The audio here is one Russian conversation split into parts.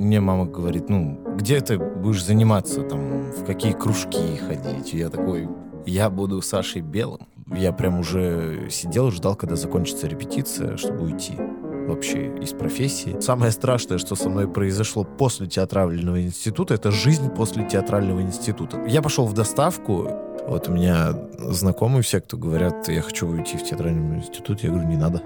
мне мама говорит, ну, где ты будешь заниматься, там, в какие кружки ходить? И я такой, я буду Сашей Белым. Я прям уже сидел ждал, когда закончится репетиция, чтобы уйти вообще из профессии. Самое страшное, что со мной произошло после театрального института, это жизнь после театрального института. Я пошел в доставку, вот у меня знакомые все, кто говорят, я хочу уйти в театральный институт, я говорю, не надо.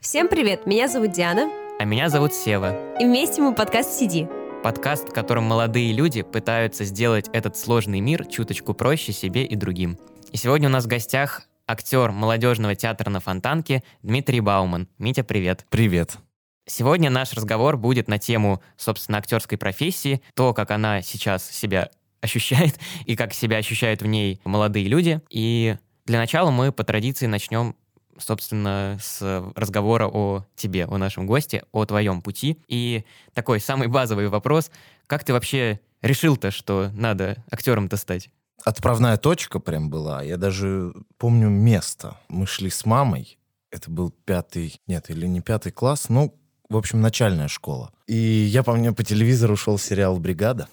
Всем привет, меня зовут Диана. А меня зовут Сева. И вместе мы подкаст «Сиди». Подкаст, в котором молодые люди пытаются сделать этот сложный мир чуточку проще себе и другим. И сегодня у нас в гостях актер молодежного театра на Фонтанке Дмитрий Бауман. Митя, привет. Привет. Сегодня наш разговор будет на тему, собственно, актерской профессии, то, как она сейчас себя ощущает и как себя ощущают в ней молодые люди. И для начала мы по традиции начнем собственно, с разговора о тебе, о нашем госте, о твоем пути. И такой самый базовый вопрос, как ты вообще решил-то, что надо актером-то стать? Отправная точка прям была. Я даже помню место. Мы шли с мамой. Это был пятый, нет, или не пятый класс, ну, в общем, начальная школа. И я помню, по телевизору шел сериал «Бригада».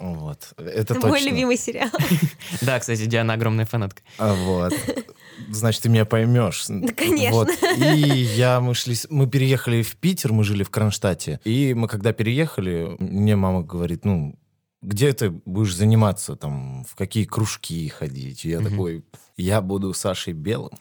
Вот. Это Мой точно. любимый сериал. Да, кстати, Диана огромная фанатка. А, Вот. Значит, ты меня поймешь. Да, конечно. Вот. И я, мы шли, с- мы переехали в Питер, мы жили в Кронштадте. И мы когда переехали, мне мама говорит, ну, где ты будешь заниматься, там, в какие кружки ходить? И я Мгм. такой, я буду Сашей Белым,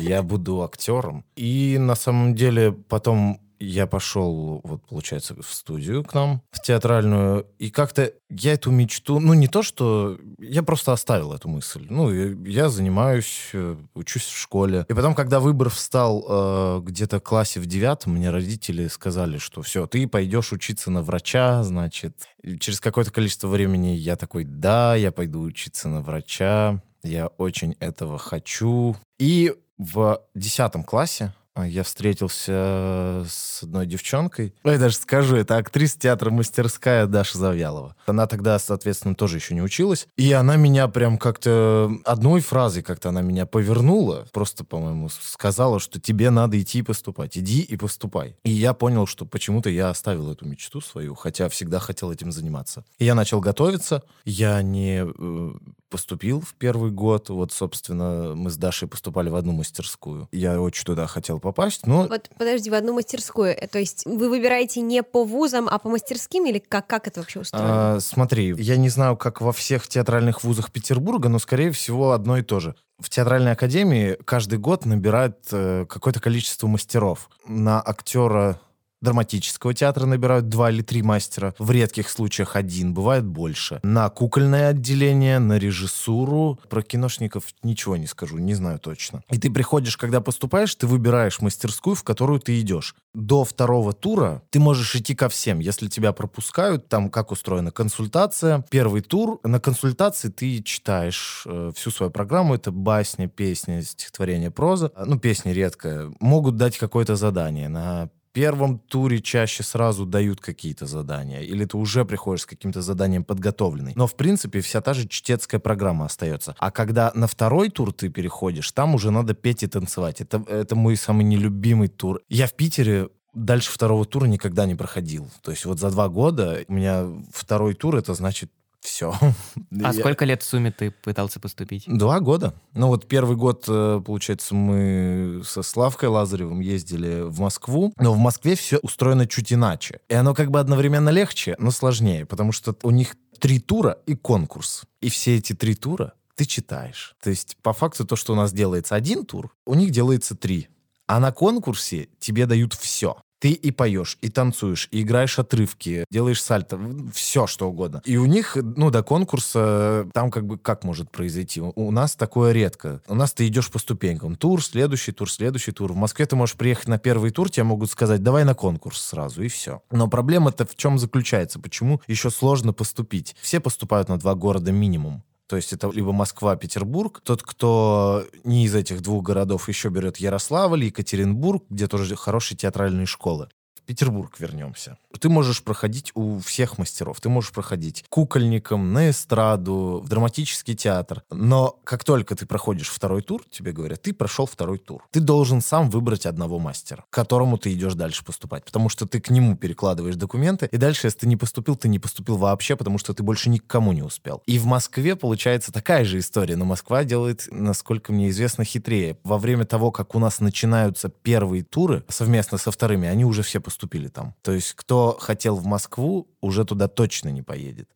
я буду актером. И на самом деле потом я пошел, вот, получается, в студию к нам, в театральную, и как-то я эту мечту, ну, не то, что... Я просто оставил эту мысль. Ну, я, занимаюсь, э, учусь в школе. И потом, когда выбор встал э, где-то в классе в девятом, мне родители сказали, что все, ты пойдешь учиться на врача, значит. И через какое-то количество времени я такой, да, я пойду учиться на врача, я очень этого хочу. И в десятом классе я встретился с одной девчонкой. Я даже скажу, это актриса театра «Мастерская» Даша Завьялова. Она тогда, соответственно, тоже еще не училась. И она меня прям как-то... Одной фразой как-то она меня повернула. Просто, по-моему, сказала, что тебе надо идти и поступать. Иди и поступай. И я понял, что почему-то я оставил эту мечту свою, хотя всегда хотел этим заниматься. И я начал готовиться. Я не э, поступил в первый год. Вот, собственно, мы с Дашей поступали в одну мастерскую. Я очень туда хотел попасть, но Вот подожди, в одну мастерскую. Э, То есть вы выбираете не по вузам, а по мастерским? Или как, как это вообще устроено? А, смотри, я не знаю, как во всех театральных вузах Петербурга, но, скорее всего, одно и то же. В театральной академии каждый год набирают э, какое-то количество мастеров. На актера драматического театра набирают два или три мастера, в редких случаях один, бывает больше. На кукольное отделение, на режиссуру. Про киношников ничего не скажу, не знаю точно. И ты приходишь, когда поступаешь, ты выбираешь мастерскую, в которую ты идешь. До второго тура ты можешь идти ко всем. Если тебя пропускают, там как устроена консультация. Первый тур. На консультации ты читаешь э, всю свою программу. Это басня, песня, стихотворение, проза. Ну, песни редко. Могут дать какое-то задание. На первом туре чаще сразу дают какие-то задания, или ты уже приходишь с каким-то заданием подготовленный. Но, в принципе, вся та же чтецкая программа остается. А когда на второй тур ты переходишь, там уже надо петь и танцевать. Это, это мой самый нелюбимый тур. Я в Питере дальше второго тура никогда не проходил. То есть вот за два года у меня второй тур, это значит все. А сколько лет в сумме ты пытался поступить? Два года. Ну вот первый год, э, получается, мы со Славкой Лазаревым ездили в Москву, но в Москве все устроено чуть иначе. И оно как бы одновременно легче, но сложнее, потому что у них три тура и конкурс. И все эти три тура ты читаешь. То есть по факту то, что у нас делается один тур, у них делается три. А на конкурсе тебе дают все. Ты и поешь, и танцуешь, и играешь отрывки, делаешь сальто, все что угодно. И у них, ну, до конкурса, там как бы как может произойти? У, у нас такое редко. У нас ты идешь по ступенькам. Тур, следующий тур, следующий тур. В Москве ты можешь приехать на первый тур, тебе могут сказать, давай на конкурс сразу, и все. Но проблема-то в чем заключается? Почему еще сложно поступить? Все поступают на два города минимум. То есть это либо Москва, Петербург. Тот, кто не из этих двух городов, еще берет Ярославль, Екатеринбург, где тоже хорошие театральные школы. Петербург вернемся. Ты можешь проходить у всех мастеров. Ты можешь проходить кукольником, на эстраду, в драматический театр. Но как только ты проходишь второй тур, тебе говорят, ты прошел второй тур. Ты должен сам выбрать одного мастера, к которому ты идешь дальше поступать. Потому что ты к нему перекладываешь документы, и дальше, если ты не поступил, ты не поступил вообще, потому что ты больше никому не успел. И в Москве получается такая же история, но Москва делает, насколько мне известно, хитрее. Во время того, как у нас начинаются первые туры совместно со вторыми, они уже все поступили там. То есть кто хотел в Москву, уже туда точно не поедет.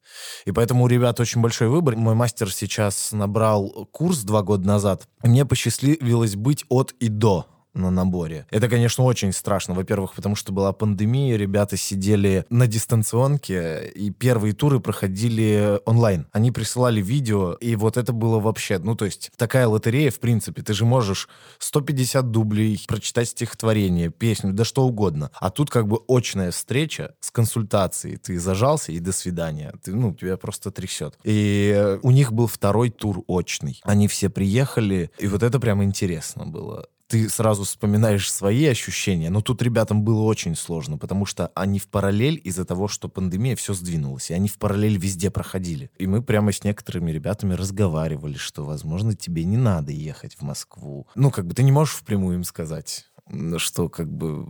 И поэтому у ребят очень большой выбор. Мой мастер сейчас набрал курс два года назад. Мне посчастливилось быть от и до на наборе. Это, конечно, очень страшно. Во-первых, потому что была пандемия, ребята сидели на дистанционке, и первые туры проходили онлайн. Они присылали видео, и вот это было вообще... Ну, то есть, такая лотерея, в принципе. Ты же можешь 150 дублей прочитать стихотворение, песню, да что угодно. А тут как бы очная встреча с консультацией. Ты зажался, и до свидания. Ты, ну, тебя просто трясет. И у них был второй тур очный. Они все приехали, и вот это прям интересно было ты сразу вспоминаешь свои ощущения, но тут ребятам было очень сложно, потому что они в параллель из-за того, что пандемия, все сдвинулось, и они в параллель везде проходили. И мы прямо с некоторыми ребятами разговаривали, что, возможно, тебе не надо ехать в Москву. Ну, как бы ты не можешь впрямую им сказать, что как бы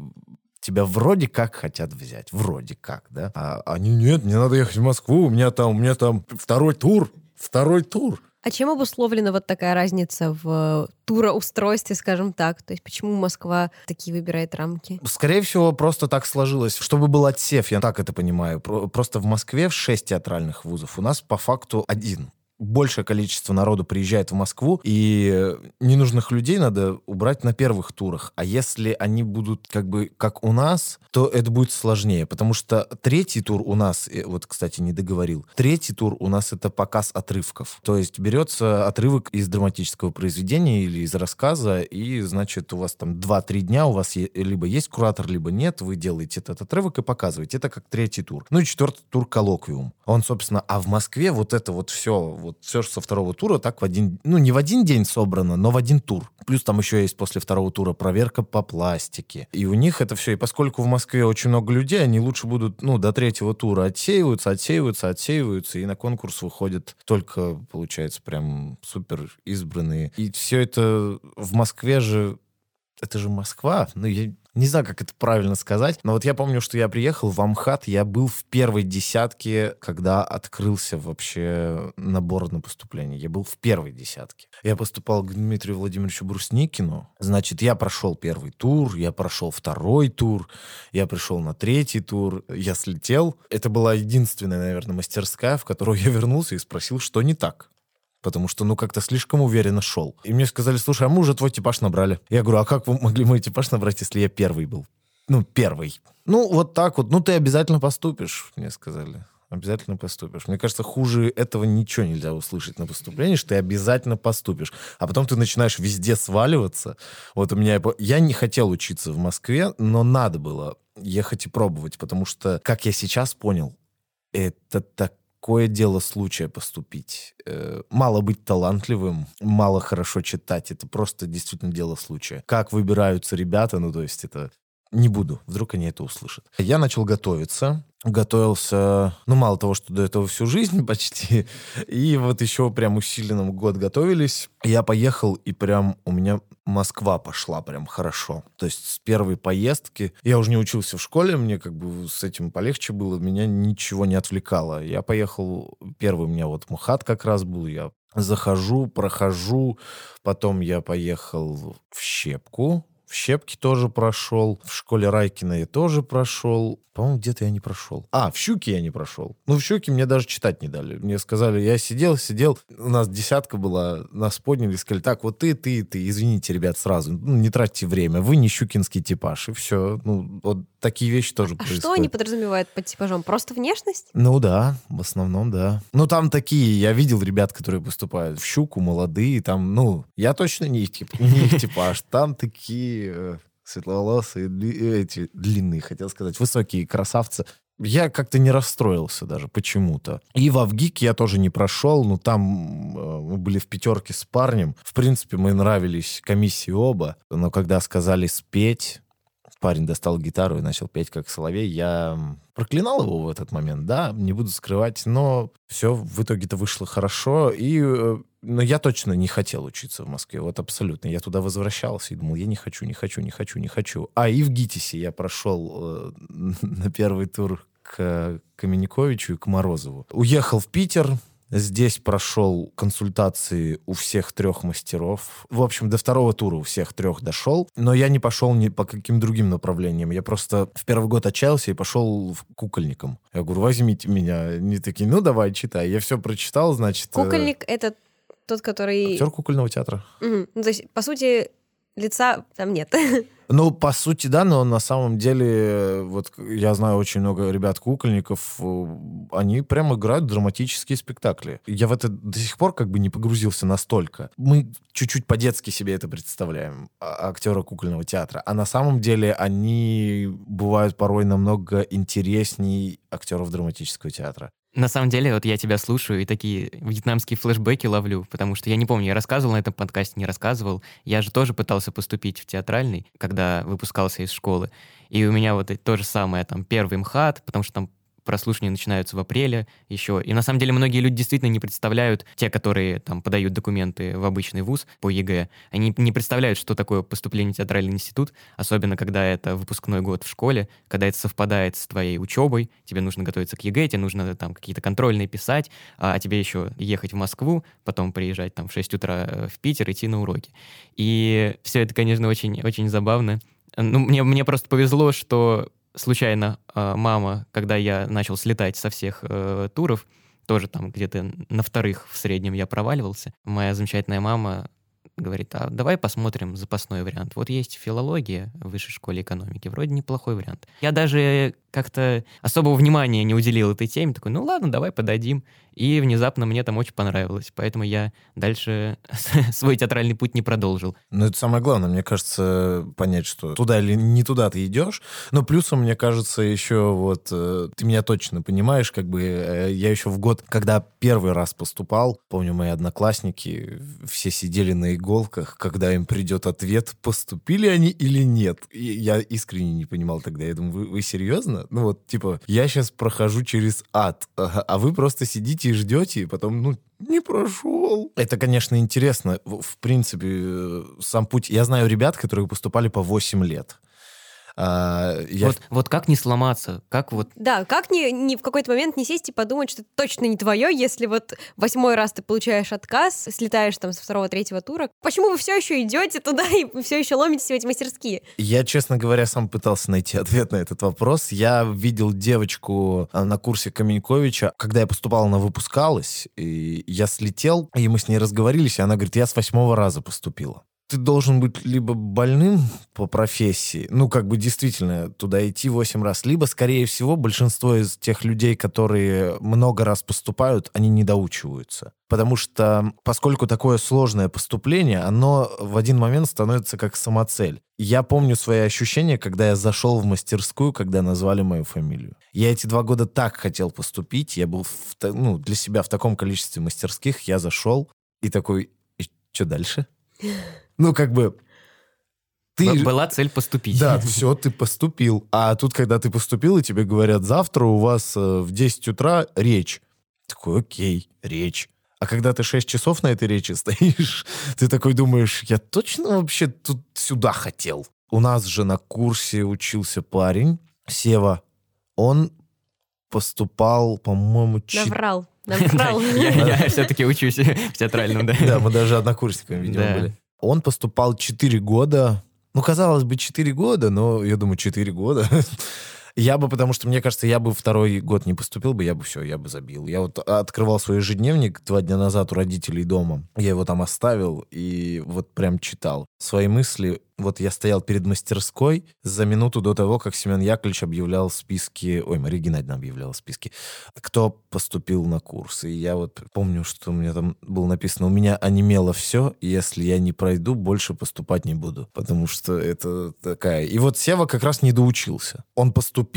тебя вроде как хотят взять, вроде как, да? А они, нет, мне надо ехать в Москву, у меня там, у меня там второй тур, второй тур. А чем обусловлена вот такая разница в туроустройстве, скажем так? То есть почему Москва такие выбирает рамки? Скорее всего, просто так сложилось, чтобы был отсев, я так это понимаю. Просто в Москве в шесть театральных вузов у нас по факту один большее количество народу приезжает в Москву, и ненужных людей надо убрать на первых турах. А если они будут как бы как у нас, то это будет сложнее, потому что третий тур у нас, э, вот, кстати, не договорил, третий тур у нас это показ отрывков. То есть берется отрывок из драматического произведения или из рассказа, и, значит, у вас там 2-3 дня, у вас либо есть куратор, либо нет, вы делаете этот отрывок и показываете. Это как третий тур. Ну и четвертый тур коллоквиум. Он, собственно, а в Москве вот это вот все, вот все со второго тура так в один, ну не в один день собрано, но в один тур. Плюс там еще есть после второго тура проверка по пластике. И у них это все. И поскольку в Москве очень много людей, они лучше будут, ну, до третьего тура отсеиваются, отсеиваются, отсеиваются, и на конкурс выходят только, получается, прям супер избранные. И все это в Москве же это же Москва. Ну, я не знаю, как это правильно сказать, но вот я помню, что я приехал в Амхат, я был в первой десятке, когда открылся вообще набор на поступление. Я был в первой десятке. Я поступал к Дмитрию Владимировичу Брусникину. Значит, я прошел первый тур, я прошел второй тур, я пришел на третий тур, я слетел. Это была единственная, наверное, мастерская, в которую я вернулся и спросил, что не так потому что, ну, как-то слишком уверенно шел. И мне сказали, слушай, а мы уже твой типаж набрали. Я говорю, а как вы могли мой типаж набрать, если я первый был? Ну, первый. Ну, вот так вот. Ну, ты обязательно поступишь, мне сказали. Обязательно поступишь. Мне кажется, хуже этого ничего нельзя услышать на поступлении, что ты обязательно поступишь. А потом ты начинаешь везде сваливаться. Вот у меня... Я не хотел учиться в Москве, но надо было ехать и пробовать, потому что, как я сейчас понял, это так такое дело случая поступить. Э, мало быть талантливым, мало хорошо читать. Это просто действительно дело случая. Как выбираются ребята, ну, то есть это... Не буду, вдруг они это услышат. Я начал готовиться, готовился, ну, мало того, что до этого всю жизнь почти, и вот еще прям усиленно год готовились. Я поехал, и прям у меня Москва пошла прям хорошо. То есть с первой поездки я уже не учился в школе, мне как бы с этим полегче было, меня ничего не отвлекало. Я поехал, первый у меня вот МХАТ как раз был, я захожу, прохожу, потом я поехал в Щепку, в Щепке тоже прошел, в школе Райкина я тоже прошел, по-моему, где-то я не прошел. А, в Щуке я не прошел. Ну, в Щуке мне даже читать не дали. Мне сказали, я сидел, сидел, у нас десятка была, нас подняли, сказали, так, вот ты, ты, ты, извините, ребят, сразу, ну, не тратьте время, вы не щукинский типаж, и все. Ну, вот такие вещи тоже а происходят. что они подразумевают под типажом? Просто внешность? Ну да, в основном, да. Ну, там такие, я видел ребят, которые поступают в Щуку, молодые, там, ну, я точно не их, тип, не их типаж, там такие э, светловолосые, эти длинные, хотел сказать, высокие красавцы. Я как-то не расстроился даже почему-то. И в Авгик я тоже не прошел, но там э, мы были в пятерке с парнем. В принципе, мы нравились комиссии оба, но когда сказали спеть, парень достал гитару и начал петь как соловей. Я проклинал его в этот момент, да, не буду скрывать, но все в итоге-то вышло хорошо, и э, но я точно не хотел учиться в Москве, вот абсолютно. Я туда возвращался и думал, я не хочу, не хочу, не хочу, не хочу. А и в ГИТИСе я прошел э, на первый тур к Камениковичу и к Морозову. Уехал в Питер, Здесь прошел консультации у всех трех мастеров. В общем, до второго тура у всех трех дошел. Но я не пошел ни по каким другим направлениям. Я просто в первый год отчаялся и пошел кукольником. Я говорю, возьмите меня. Они такие, ну давай, читай. Я все прочитал, значит... Э, Кукольник — это тот, который... Актер кукольного театра. Угу. Ну, то есть, по сути, лица там нет. Ну, по сути, да, но на самом деле, вот я знаю очень много ребят-кукольников, э, они прямо играют драматические спектакли. Я в это до сих пор как бы не погрузился настолько. Мы чуть-чуть по-детски себе это представляем, а, актера кукольного театра. А на самом деле они бывают порой намного интересней актеров драматического театра. На самом деле, вот я тебя слушаю и такие вьетнамские флешбеки ловлю, потому что я не помню, я рассказывал на этом подкасте, не рассказывал. Я же тоже пытался поступить в театральный, когда выпускался из школы. И у меня вот то же самое, там, первый МХАТ, потому что там прослушивания начинаются в апреле еще. И на самом деле многие люди действительно не представляют, те, которые там подают документы в обычный вуз по ЕГЭ, они не представляют, что такое поступление в театральный институт, особенно когда это выпускной год в школе, когда это совпадает с твоей учебой, тебе нужно готовиться к ЕГЭ, тебе нужно там какие-то контрольные писать, а тебе еще ехать в Москву, потом приезжать там в 6 утра э, в Питер, идти на уроки. И все это, конечно, очень, очень забавно. Ну, мне, мне просто повезло, что случайно э, мама, когда я начал слетать со всех э, туров, тоже там где-то на вторых в среднем я проваливался, моя замечательная мама говорит, а давай посмотрим запасной вариант. Вот есть филология в высшей школе экономики, вроде неплохой вариант. Я даже как-то особого внимания не уделил этой теме, такой, ну ладно, давай подадим. И внезапно мне там очень понравилось, поэтому я дальше свой театральный путь не продолжил. Ну, это самое главное, мне кажется, понять, что туда или не туда ты идешь. Но плюсом, мне кажется, еще вот, э, ты меня точно понимаешь, как бы э, я еще в год, когда первый раз поступал, помню, мои одноклассники все сидели на иголках, когда им придет ответ, поступили они или нет. И я искренне не понимал тогда, я думаю, вы, вы серьезно? Ну вот, типа, я сейчас прохожу через ад, а вы просто сидите и ждете, и потом, ну, не прошел. Это, конечно, интересно. В, в принципе, э, сам путь... Я знаю ребят, которые поступали по 8 лет. А, я... вот, вот как не сломаться? Как вот... Да, как не, не в какой-то момент не сесть и подумать, что это точно не твое, если вот восьмой раз ты получаешь отказ, слетаешь там со второго-третьего тура. Почему вы все еще идете туда и все еще ломитесь в эти мастерские? Я, честно говоря, сам пытался найти ответ на этот вопрос. Я видел девочку а, на курсе Каменьковича, когда я поступал, она выпускалась, и я слетел, и мы с ней разговорились, и она говорит, я с восьмого раза поступила ты должен быть либо больным по профессии, ну, как бы действительно туда идти 8 раз, либо, скорее всего, большинство из тех людей, которые много раз поступают, они не доучиваются. Потому что, поскольку такое сложное поступление, оно в один момент становится как самоцель. Я помню свои ощущения, когда я зашел в мастерскую, когда назвали мою фамилию. Я эти два года так хотел поступить, я был в, ну, для себя в таком количестве мастерских, я зашел и такой, и что дальше? Ну, как бы... Ты... Была цель поступить. Да, все, ты поступил. А тут, когда ты поступил, и тебе говорят, завтра у вас э, в 10 утра речь. Такой, окей, речь. А когда ты 6 часов на этой речи стоишь, ты такой думаешь, я точно вообще тут сюда хотел? У нас же на курсе учился парень, Сева. Он поступал, по-моему... Наврал. Наврал. Я все-таки учусь в театральном, да. Да, мы даже однокурсниками, видимо, были. Он поступал 4 года. Ну, казалось бы, 4 года, но я думаю, 4 года. Я бы, потому что, мне кажется, я бы второй год не поступил бы, я бы все, я бы забил. Я вот открывал свой ежедневник два дня назад у родителей дома. Я его там оставил и вот прям читал. Свои мысли вот я стоял перед мастерской за минуту до того, как Семен Яковлевич объявлял списки... Ой, Мария Геннадьевна объявляла списки. Кто поступил на курс. И я вот помню, что у меня там было написано, у меня онемело все, и если я не пройду, больше поступать не буду. Потому что это такая... И вот Сева как раз не доучился. Он поступил,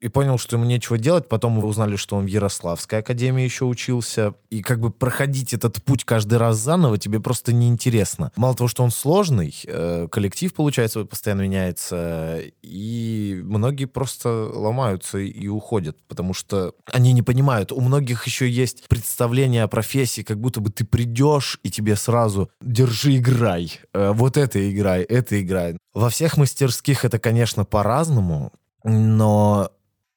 и понял, что ему нечего делать. Потом мы узнали, что он в Ярославской академии еще учился. И как бы проходить этот путь каждый раз заново тебе просто неинтересно. Мало того, что он сложный, э, коллектив, получается, постоянно меняется, и многие просто ломаются и уходят, потому что они не понимают. У многих еще есть представление о профессии, как будто бы ты придешь, и тебе сразу «держи, играй, э, вот это играй, это играй». Во всех мастерских это, конечно, по-разному, но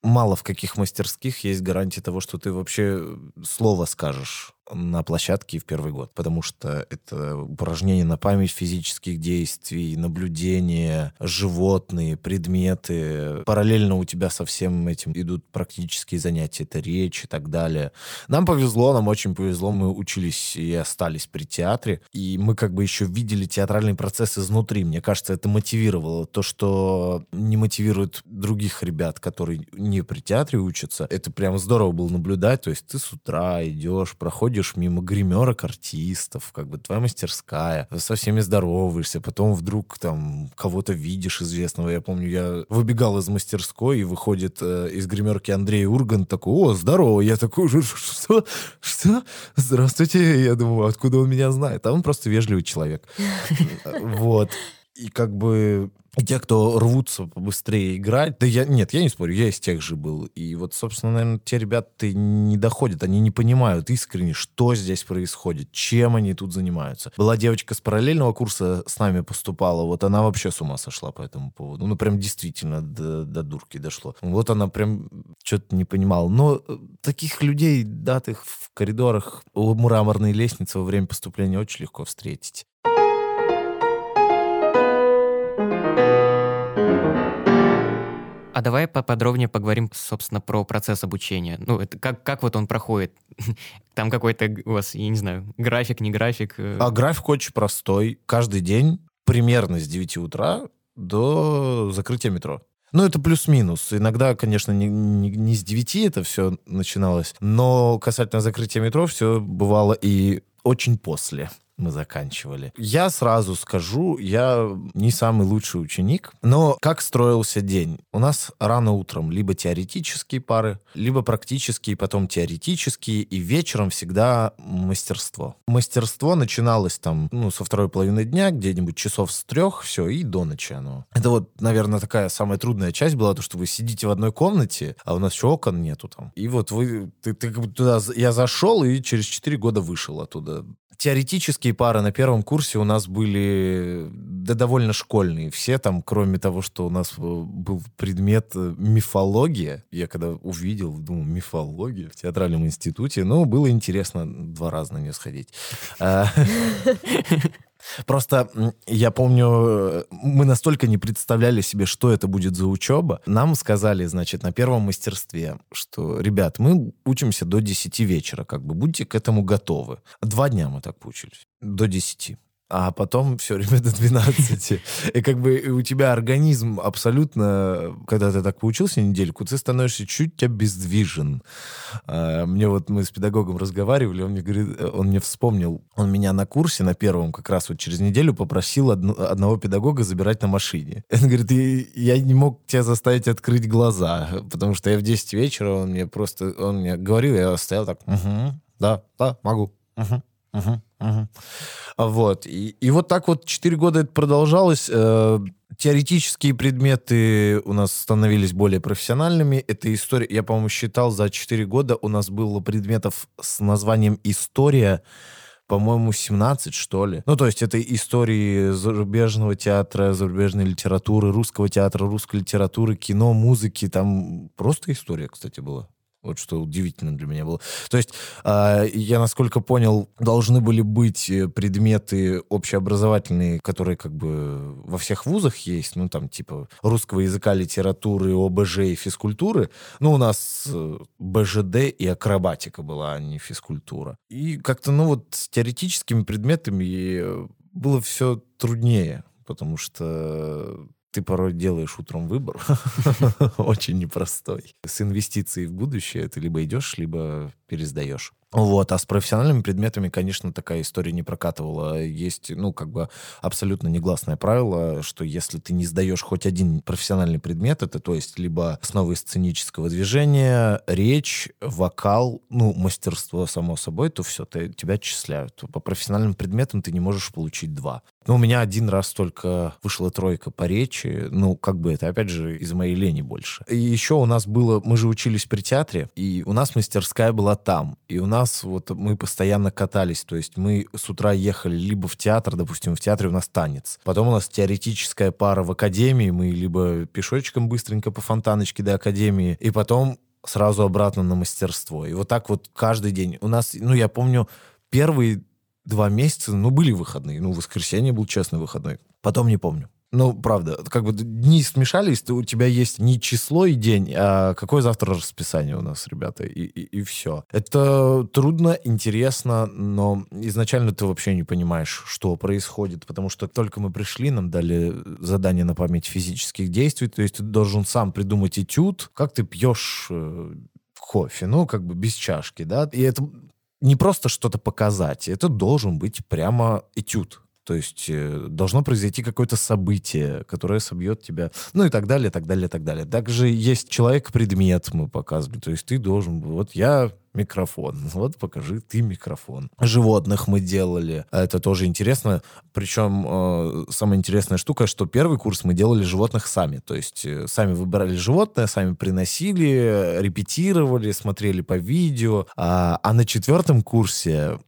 мало в каких мастерских есть гарантия того, что ты вообще слово скажешь на площадке в первый год, потому что это упражнение на память физических действий, наблюдение, животные, предметы. Параллельно у тебя со всем этим идут практические занятия, это речь и так далее. Нам повезло, нам очень повезло, мы учились и остались при театре, и мы как бы еще видели театральный процесс изнутри. Мне кажется, это мотивировало. То, что не мотивирует других ребят, которые не при театре учатся, это прям здорово было наблюдать. То есть ты с утра идешь, проходишь проходишь мимо гримерок артистов, как бы твоя мастерская, со всеми здороваешься, потом вдруг там кого-то видишь известного. Я помню, я выбегал из мастерской, и выходит э, из гримерки Андрей Урган такой, о, здорово. Я такой, что? Что? Здравствуйте. Я думаю, откуда он меня знает? А он просто вежливый человек. Вот. И как бы и те, кто рвутся побыстрее играть, да я, нет, я не спорю, я из тех же был. И вот, собственно, наверное, те ребята не доходят, они не понимают искренне, что здесь происходит, чем они тут занимаются. Была девочка с параллельного курса, с нами поступала, вот она вообще с ума сошла по этому поводу. Ну, прям действительно до, до дурки дошло. Вот она прям что-то не понимала. Но э, таких людей, датых в коридорах у мраморной лестницы во время поступления очень легко встретить. Давай поподробнее поговорим, собственно, про процесс обучения. Ну, это как, как вот он проходит? Там какой-то у вас, я не знаю, график, не график? Э? А график очень простой. Каждый день примерно с 9 утра до закрытия метро. Ну, это плюс-минус. Иногда, конечно, не, не, не с 9 это все начиналось, но касательно закрытия метро все бывало и очень после мы заканчивали. Я сразу скажу, я не самый лучший ученик, но как строился день? У нас рано утром либо теоретические пары, либо практические, потом теоретические, и вечером всегда мастерство. Мастерство начиналось там, ну, со второй половины дня, где-нибудь часов с трех, все, и до ночи оно. Это вот, наверное, такая самая трудная часть была, то, что вы сидите в одной комнате, а у нас еще окон нету там. И вот вы, ты, ты туда, я зашел и через четыре года вышел оттуда теоретические пары на первом курсе у нас были да, довольно школьные. Все там, кроме того, что у нас э, был предмет э, мифология. Я когда увидел, думал, мифология в театральном институте. Ну, было интересно два раза на нее сходить. Просто я помню, мы настолько не представляли себе, что это будет за учеба. Нам сказали, значит, на первом мастерстве, что, ребят, мы учимся до 10 вечера, как бы будьте к этому готовы. Два дня мы так поучились. До 10 а потом все время до 12. И как бы у тебя организм абсолютно, когда ты так поучился недельку, ты становишься чуть обездвижен. А, мне вот мы с педагогом разговаривали, он мне говорит, он мне вспомнил, он меня на курсе, на первом, как раз вот через неделю попросил одного педагога забирать на машине. Он говорит, я не мог тебя заставить открыть глаза, потому что я в 10 вечера, он мне просто, он мне говорил, я стоял так, угу, да, да, могу, угу, угу. Вот. И, и вот так вот 4 года это продолжалось. Э, теоретические предметы у нас становились более профессиональными. Это история, я, по-моему, считал, за 4 года у нас было предметов с названием «История», по-моему, 17, что ли. Ну, то есть это истории зарубежного театра, зарубежной литературы, русского театра, русской литературы, кино, музыки. Там просто история, кстати, была. Вот что удивительно для меня было. То есть, э, я, насколько понял, должны были быть э, предметы общеобразовательные, которые как бы во всех вузах есть, ну, там, типа, русского языка, литературы, ОБЖ и физкультуры. Ну, у нас э, БЖД и акробатика была, а не физкультура. И как-то, ну, вот с теоретическими предметами э, было все труднее, потому что ты порой делаешь утром выбор, очень непростой. С инвестицией в будущее ты либо идешь, либо пересдаешь. Вот, а с профессиональными предметами, конечно, такая история не прокатывала. Есть, ну, как бы абсолютно негласное правило, что если ты не сдаешь хоть один профессиональный предмет, это то есть либо основы сценического движения, речь, вокал, ну, мастерство, само собой, то все, ты, тебя отчисляют. По профессиональным предметам ты не можешь получить два. Ну, у меня один раз только вышла тройка по речи. Ну, как бы это, опять же, из моей лени больше. И еще у нас было... Мы же учились при театре, и у нас мастерская была там. И у нас вот мы постоянно катались. То есть мы с утра ехали либо в театр, допустим, в театре у нас танец. Потом у нас теоретическая пара в академии. Мы либо пешочком быстренько по фонтаночке до академии, и потом сразу обратно на мастерство. И вот так вот каждый день. У нас, ну, я помню, первый два месяца, ну, были выходные. Ну, воскресенье был честный выходной. Потом не помню. Ну, правда, как бы дни смешались, у тебя есть не число и день, а какое завтра расписание у нас, ребята, и, и, и все. Это трудно, интересно, но изначально ты вообще не понимаешь, что происходит, потому что только мы пришли, нам дали задание на память физических действий, то есть ты должен сам придумать этюд, как ты пьешь э, кофе, ну, как бы без чашки, да, и это не просто что-то показать, это должен быть прямо этюд. То есть э, должно произойти какое-то событие, которое собьет тебя, ну и так далее, так далее, так далее. Также есть человек-предмет, мы показывали. То есть ты должен, вот я микрофон. Вот покажи ты микрофон. Животных мы делали. Это тоже интересно. Причем э, самая интересная штука, что первый курс мы делали животных сами. То есть э, сами выбирали животное, сами приносили, репетировали, смотрели по видео. А, а на четвертом курсе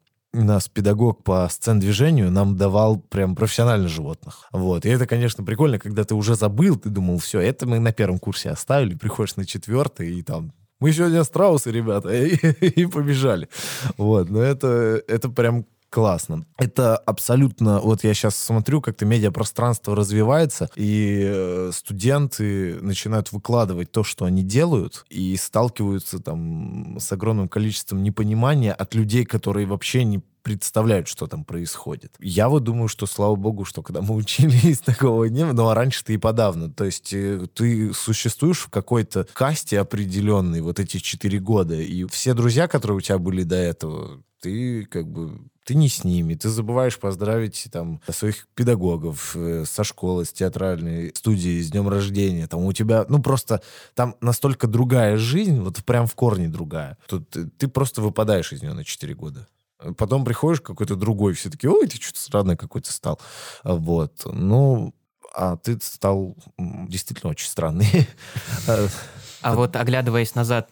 нас педагог по сцен-движению нам давал прям профессионально животных. Вот. И это, конечно, прикольно, когда ты уже забыл, ты думал, все, это мы на первом курсе оставили, приходишь на четвертый, и там мы сегодня страусы, ребята, и, и побежали. Вот, но это, это прям классно. Это абсолютно... Вот я сейчас смотрю, как-то медиапространство развивается, и э, студенты начинают выкладывать то, что они делают, и сталкиваются там с огромным количеством непонимания от людей, которые вообще не представляют, что там происходит. Я вот думаю, что, слава богу, что когда мы учились, такого не было, ну, а раньше-то и подавно. То есть э, ты существуешь в какой-то касте определенной вот эти четыре года, и все друзья, которые у тебя были до этого, ты как бы ты не с ними, ты забываешь поздравить там своих педагогов э, со школы, с театральной студии, с днем рождения. Там у тебя, ну просто там настолько другая жизнь, вот прям в корне другая. Тут ты, ты просто выпадаешь из нее на 4 года. Потом приходишь какой-то другой, все таки ой, ты что-то странный какой-то стал. Вот. Ну, а ты стал действительно очень странный. А вот оглядываясь назад,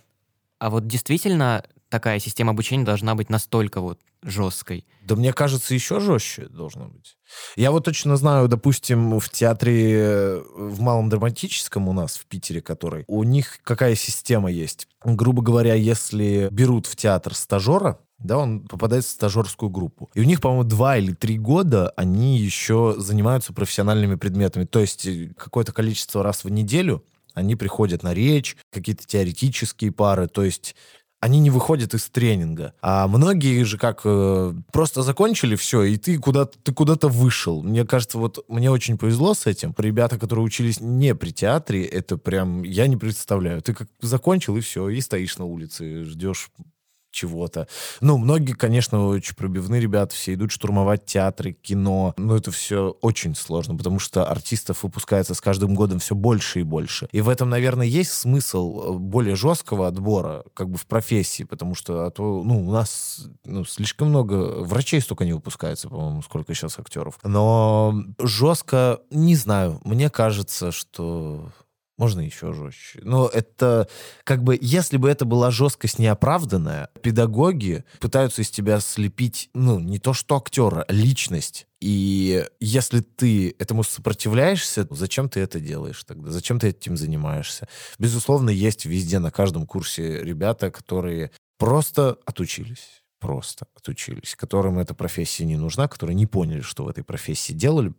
а вот действительно такая система обучения должна быть настолько вот жесткой? Да мне кажется, еще жестче должно быть. Я вот точно знаю, допустим, в театре, в малом драматическом у нас в Питере, который, у них какая система есть. Грубо говоря, если берут в театр стажера, да, он попадает в стажерскую группу. И у них, по-моему, два или три года они еще занимаются профессиональными предметами. То есть э, какое-то количество раз в неделю они приходят на речь, какие-то теоретические пары. То есть они не выходят из тренинга. А многие же как э, просто закончили все, и ты куда-то ты куда-то вышел. Мне кажется, вот мне очень повезло с этим. Ребята, которые учились не при театре, это прям я не представляю. Ты как закончил и все, и стоишь на улице, ждешь чего-то. Ну, многие, конечно, очень пробивные ребята, все идут штурмовать театры, кино. Но это все очень сложно, потому что артистов выпускается с каждым годом все больше и больше. И в этом, наверное, есть смысл более жесткого отбора, как бы в профессии, потому что а то, ну, у нас ну, слишком много врачей столько не выпускается, по-моему, сколько сейчас актеров. Но жестко, не знаю, мне кажется, что можно еще жестче. Но это как бы, если бы это была жесткость неоправданная, педагоги пытаются из тебя слепить, ну, не то что актера, а личность. И если ты этому сопротивляешься, зачем ты это делаешь тогда? Зачем ты этим занимаешься? Безусловно, есть везде на каждом курсе ребята, которые просто отучились просто отучились, которым эта профессия не нужна, которые не поняли, что в этой профессии делали.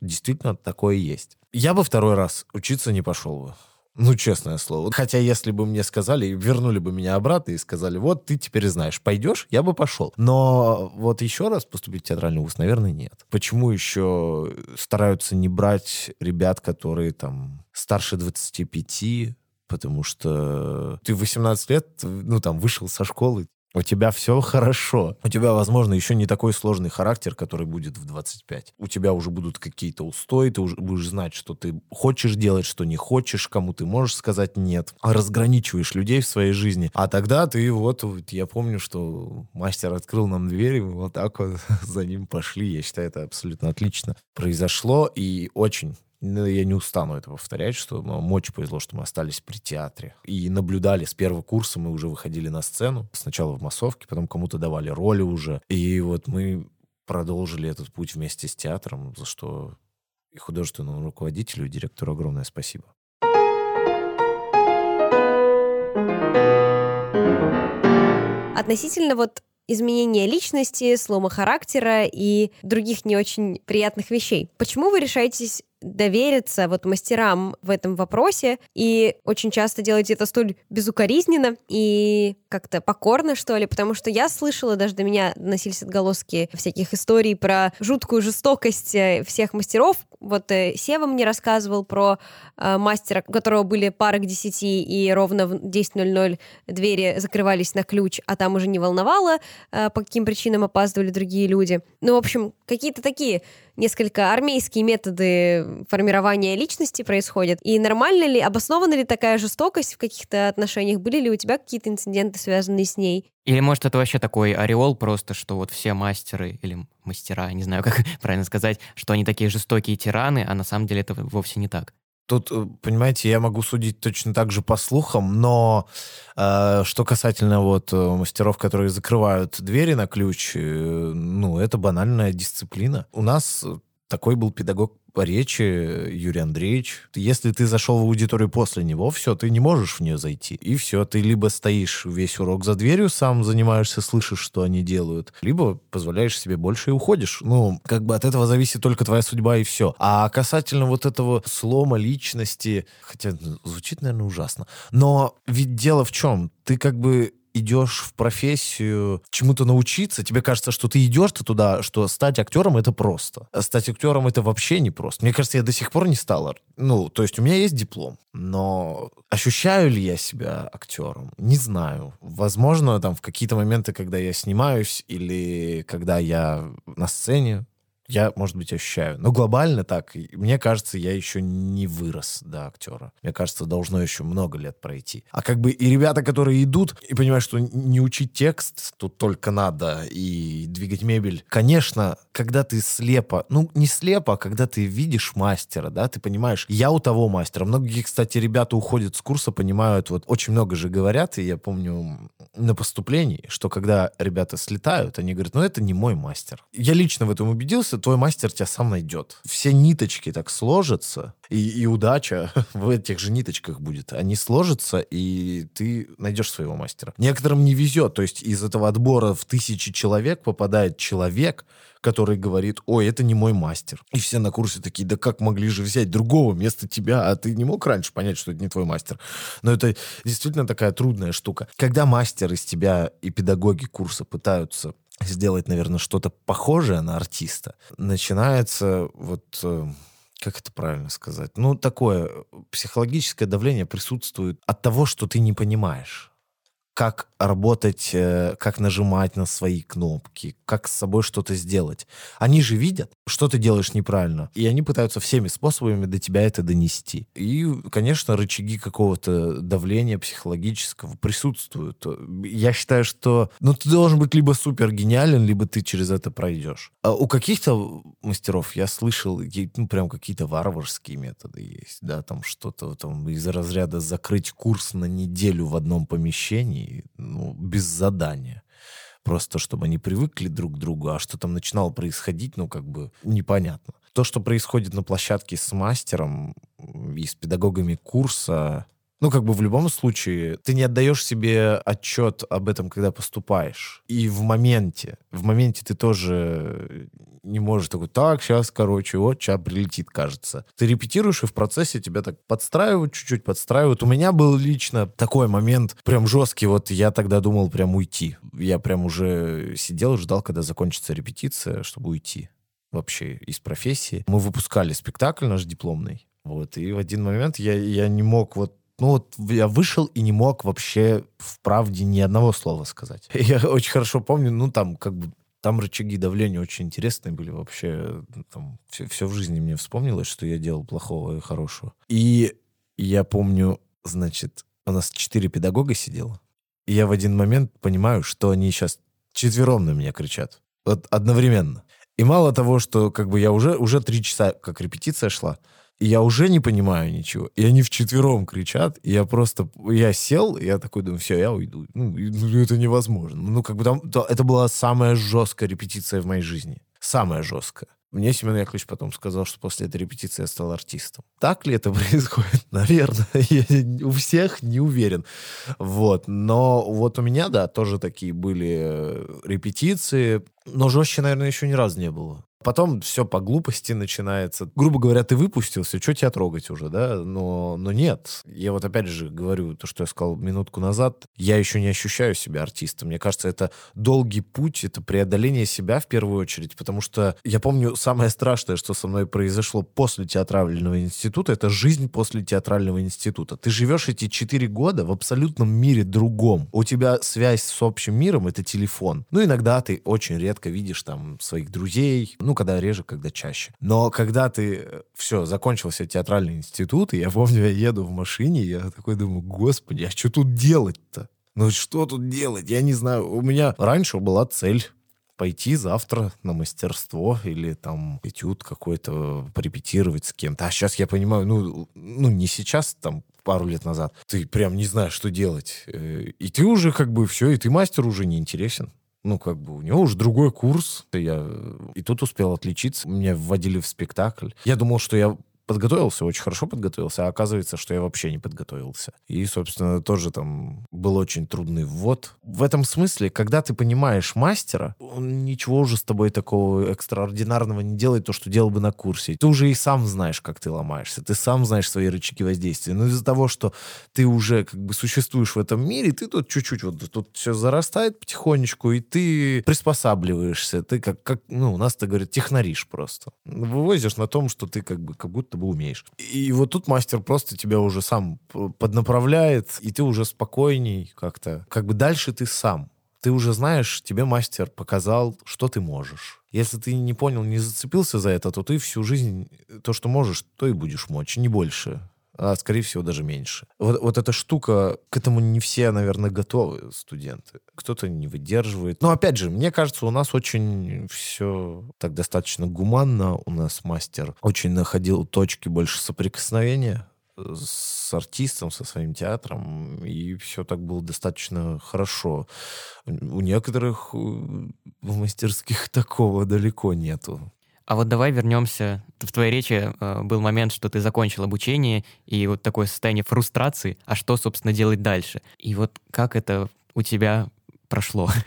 Действительно, такое есть. Я бы второй раз учиться не пошел бы. Ну, честное слово. Хотя, если бы мне сказали, вернули бы меня обратно и сказали, вот, ты теперь знаешь, пойдешь, я бы пошел. Но вот еще раз поступить в театральный вуз, наверное, нет. Почему еще стараются не брать ребят, которые там старше 25, потому что ты в 18 лет, ну, там, вышел со школы, У тебя все хорошо. У тебя, возможно, еще не такой сложный характер, который будет в 25. У тебя уже будут какие-то устои, ты уже будешь знать, что ты хочешь делать, что не хочешь, кому ты можешь сказать нет. Разграничиваешь людей в своей жизни. А тогда ты вот, я помню, что мастер открыл нам дверь, и мы вот так вот за ним пошли. Я считаю, это абсолютно отлично произошло и очень ну, я не устану это повторять, что нам очень повезло, что мы остались при театре. И наблюдали с первого курса, мы уже выходили на сцену. Сначала в массовке, потом кому-то давали роли уже. И вот мы продолжили этот путь вместе с театром, за что и художественному руководителю, и директору огромное спасибо. Относительно вот изменения личности, слома характера и других не очень приятных вещей. Почему вы решаетесь довериться вот мастерам в этом вопросе, и очень часто делаете это столь безукоризненно и как-то покорно, что ли, потому что я слышала, даже до меня доносились отголоски всяких историй про жуткую жестокость э, всех мастеров. Вот э, Сева мне рассказывал про э, мастера, у которого были пары к десяти, и ровно в 10.00 двери закрывались на ключ, а там уже не волновало, э, по каким причинам опаздывали другие люди. Ну, в общем, какие-то такие несколько армейские методы формирования личности происходят. И нормально ли, обоснована ли такая жестокость в каких-то отношениях? Были ли у тебя какие-то инциденты, связанные с ней? Или, может, это вообще такой ореол просто, что вот все мастеры или мастера, не знаю, как правильно сказать, что они такие жестокие тираны, а на самом деле это вовсе не так. Тут, э, понимаете, я могу судить точно так же по слухам, но э, что касательно вот э, мастеров, которые закрывают двери на ключ, э, ну, это банальная дисциплина. У нас такой был педагог по речи Юрий Андреевич. Если ты зашел в аудиторию после него, все, ты не можешь в нее зайти. И все, ты либо стоишь весь урок за дверью, сам занимаешься, слышишь, что они делают, либо позволяешь себе больше и уходишь. Ну, как бы от этого зависит только твоя судьба и все. А касательно вот этого слома личности, хотя ну, звучит, наверное, ужасно, но ведь дело в чем? Ты как бы идешь в профессию чему-то научиться, тебе кажется, что ты идешь ты туда, что стать актером это просто. А стать актером это вообще не просто. Мне кажется, я до сих пор не стал. Ну, то есть у меня есть диплом, но ощущаю ли я себя актером? Не знаю. Возможно, там в какие-то моменты, когда я снимаюсь или когда я на сцене, я, может быть, ощущаю. Но глобально так, мне кажется, я еще не вырос до актера. Мне кажется, должно еще много лет пройти. А как бы и ребята, которые идут и понимают, что не учить текст тут только надо и двигать мебель. Конечно, когда ты слепо, ну не слепо, а когда ты видишь мастера, да, ты понимаешь, я у того мастера. Многие, кстати, ребята уходят с курса, понимают, вот очень много же говорят, и я помню на поступлении, что когда ребята слетают, они говорят, ну это не мой мастер. Я лично в этом убедился, твой мастер тебя сам найдет. Все ниточки так сложатся, и, и удача в этих же ниточках будет. Они сложатся, и ты найдешь своего мастера. Некоторым не везет, то есть из этого отбора в тысячи человек попадает человек, который говорит, ой, это не мой мастер. И все на курсе такие, да как могли же взять другого вместо тебя, а ты не мог раньше понять, что это не твой мастер. Но это действительно такая трудная штука. Когда мастер из тебя и педагоги курса пытаются сделать, наверное, что-то похожее на артиста, начинается вот э, как это правильно сказать? Ну, такое психологическое давление присутствует от того, что ты не понимаешь как работать, э, как нажимать на свои кнопки, как с собой что-то сделать. Они же видят, что ты делаешь неправильно, и они пытаются всеми способами до тебя это донести. И, конечно, рычаги какого-то давления психологического присутствуют. Я считаю, что ну, ты должен быть либо супер гениален, либо ты через это пройдешь. А у каких-то мастеров я слышал, ну, прям какие-то варварские методы есть, да, там что-то там из разряда закрыть курс на неделю в одном помещении, ну, без задания. Просто чтобы они привыкли друг к другу, а что там начинало происходить, ну, как бы непонятно. То, что происходит на площадке с мастером и с педагогами курса, ну, как бы в любом случае, ты не отдаешь себе отчет об этом, когда поступаешь. И в моменте, в моменте ты тоже не можешь такой, так, сейчас, короче, вот, сейчас прилетит, кажется. Ты репетируешь, и в процессе тебя так подстраивают, чуть-чуть подстраивают. У меня был лично такой момент, прям жесткий, вот я тогда думал прям уйти. Я прям уже сидел ждал, когда закончится репетиция, чтобы уйти вообще из профессии. Мы выпускали спектакль наш дипломный, вот, и в один момент я, я не мог вот ну вот я вышел и не мог вообще в правде ни одного слова сказать. Я очень хорошо помню, ну там как бы там рычаги давления очень интересные были вообще. Там все, все в жизни мне вспомнилось, что я делал плохого и хорошего. И я помню, значит, у нас четыре педагога сидело. И я в один момент понимаю, что они сейчас четвером на меня кричат. Вот одновременно. И мало того, что как бы я уже, уже три часа, как репетиция шла, я уже не понимаю ничего. И они вчетвером кричат, и я просто... Я сел, и я такой думаю, все, я уйду. Ну, ну это невозможно. Ну, как бы там... Это была самая жесткая репетиция в моей жизни. Самая жесткая. Мне Семен Яковлевич потом сказал, что после этой репетиции я стал артистом. Так ли это происходит? Наверное. Я у всех не уверен. Вот. Но вот у меня, да, тоже такие были э, репетиции. Но жестче, наверное, еще ни разу не было. Потом все по глупости начинается. Грубо говоря, ты выпустился, что тебя трогать уже, да? Но, но нет. Я вот опять же говорю то, что я сказал минутку назад. Я еще не ощущаю себя артистом. Мне кажется, это долгий путь, это преодоление себя в первую очередь. Потому что я помню, самое страшное, что со мной произошло после театрального института, это жизнь после театрального института. Ты живешь эти четыре года в абсолютном мире другом. У тебя связь с общим миром — это телефон. Ну, иногда ты очень редко видишь там своих друзей, ну, когда реже, когда чаще. Но когда ты, э, все, закончился театральный институт, и я помню, я еду в машине, я такой думаю, господи, а что тут делать-то? Ну что тут делать? Я не знаю. У меня раньше была цель пойти завтра на мастерство или там этюд какой-то порепетировать с кем-то. А сейчас я понимаю, ну, ну не сейчас, там пару лет назад, ты прям не знаешь, что делать. Э, и ты уже как бы все, и ты мастер уже не интересен ну, как бы у него уже другой курс. Я и тут успел отличиться. Меня вводили в спектакль. Я думал, что я подготовился, очень хорошо подготовился, а оказывается, что я вообще не подготовился. И, собственно, тоже там был очень трудный ввод. В этом смысле, когда ты понимаешь мастера, он ничего уже с тобой такого экстраординарного не делает, то, что делал бы на курсе. Ты уже и сам знаешь, как ты ломаешься, ты сам знаешь свои рычаги воздействия. Но из-за того, что ты уже как бы существуешь в этом мире, ты тут чуть-чуть вот тут все зарастает потихонечку, и ты приспосабливаешься. Ты как, как ну, у нас-то говорят, технаришь просто. Вывозишь на том, что ты как бы как будто бы умеешь. И вот тут мастер просто тебя уже сам поднаправляет, и ты уже спокойней как-то. Как бы дальше ты сам. Ты уже знаешь, тебе мастер показал, что ты можешь. Если ты не понял, не зацепился за это, то ты всю жизнь то, что можешь, то и будешь мочь, не больше а скорее всего даже меньше. Вот, вот эта штука, к этому не все, наверное, готовы студенты. Кто-то не выдерживает. Но опять же, мне кажется, у нас очень все так достаточно гуманно. У нас мастер очень находил точки больше соприкосновения с артистом, со своим театром, и все так было достаточно хорошо. У некоторых э, в мастерских такого далеко нету. А вот давай вернемся. В твоей речи э, был момент, что ты закончил обучение, и вот такое состояние фрустрации. А что, собственно, делать дальше? И вот как это у тебя прошло?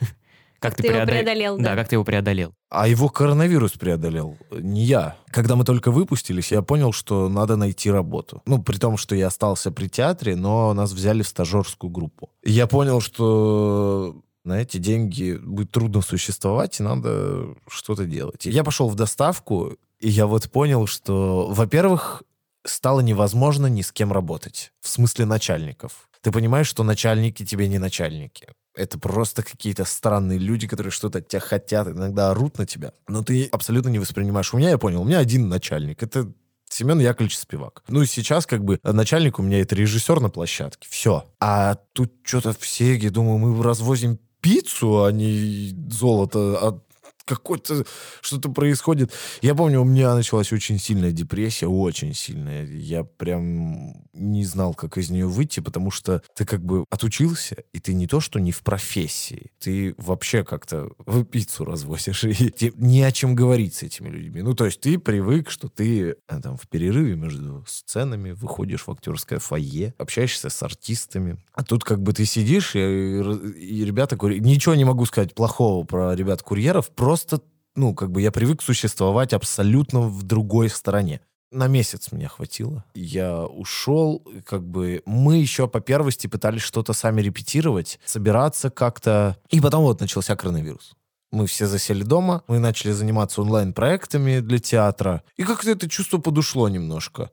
Как, как ты, ты преодол... его преодолел, да. Да, как ты его преодолел. А его коронавирус преодолел, не я. Когда мы только выпустились, я понял, что надо найти работу. Ну, при том, что я остался при театре, но нас взяли в стажерскую группу. я понял, что на эти деньги будет трудно существовать, и надо что-то делать. Я пошел в доставку, и я вот понял, что, во-первых, стало невозможно ни с кем работать. В смысле начальников. Ты понимаешь, что начальники тебе не начальники. Это просто какие-то странные люди, которые что-то от тебя хотят, иногда орут на тебя. Но ты абсолютно не воспринимаешь. У меня, я понял, у меня один начальник. Это Семен Яковлевич Спивак. Ну и сейчас как бы начальник у меня это режиссер на площадке. Все. А тут что-то все, я думаю, мы развозим пиццу, а не золото, а какой-то что-то происходит. Я помню, у меня началась очень сильная депрессия, очень сильная. Я прям не знал, как из нее выйти, потому что ты как бы отучился, и ты не то, что не в профессии, ты вообще как-то в пиццу развозишь, и тебе не о чем говорить с этими людьми. Ну, то есть ты привык, что ты а, там в перерыве между сценами выходишь в актерское фойе, общаешься с артистами, а тут как бы ты сидишь, и, и ребята, ничего не могу сказать плохого про ребят-курьеров, просто просто, ну, как бы я привык существовать абсолютно в другой стороне. На месяц мне хватило. Я ушел, как бы мы еще по первости пытались что-то сами репетировать, собираться как-то. И потом вот начался коронавирус. Мы все засели дома, мы начали заниматься онлайн-проектами для театра. И как-то это чувство подушло немножко.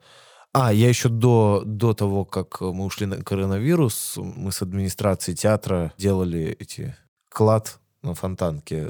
А, я еще до, до того, как мы ушли на коронавирус, мы с администрацией театра делали эти клад на фонтанке.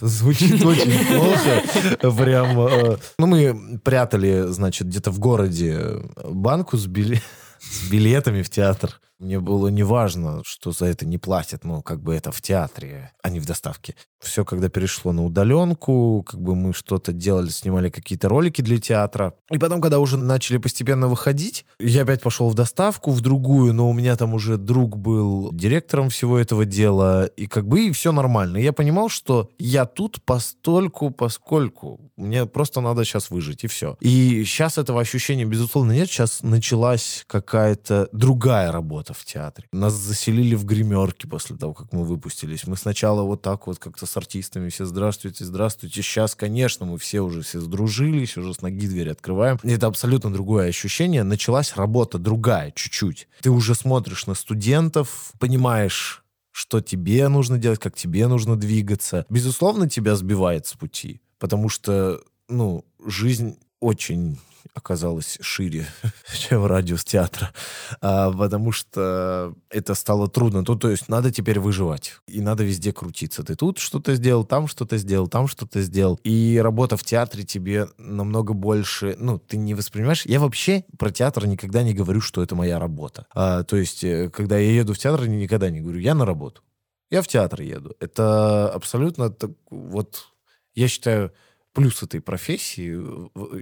Звучит очень плохо. Прям... Э, ну, мы прятали, значит, где-то в городе банку с билетами в театр. Мне было неважно, что за это не платят, но как бы это в театре, а не в доставке. Все, когда перешло на удаленку, как бы мы что-то делали, снимали какие-то ролики для театра. И потом, когда уже начали постепенно выходить, я опять пошел в доставку, в другую, но у меня там уже друг был директором всего этого дела, и как бы и все нормально. Я понимал, что я тут постольку, поскольку мне просто надо сейчас выжить, и все. И сейчас этого ощущения, безусловно, нет. Сейчас началась какая-то другая работа работа в театре. Нас заселили в гримерки после того, как мы выпустились. Мы сначала вот так вот как-то с артистами все «здравствуйте, здравствуйте». Сейчас, конечно, мы все уже все сдружились, уже с ноги дверь открываем. Это абсолютно другое ощущение. Началась работа другая чуть-чуть. Ты уже смотришь на студентов, понимаешь, что тебе нужно делать, как тебе нужно двигаться. Безусловно, тебя сбивает с пути, потому что, ну, жизнь очень оказалась шире, чем радиус театра, а, потому что это стало трудно. Ну, то есть надо теперь выживать, и надо везде крутиться. Ты тут что-то сделал, там что-то сделал, там что-то сделал. И работа в театре тебе намного больше... Ну, ты не воспринимаешь... Я вообще про театр никогда не говорю, что это моя работа. А, то есть, э, когда я еду в театр, я никогда не говорю, я на работу. Я в театр еду. Это абсолютно... Так, вот, я считаю, плюс этой профессии,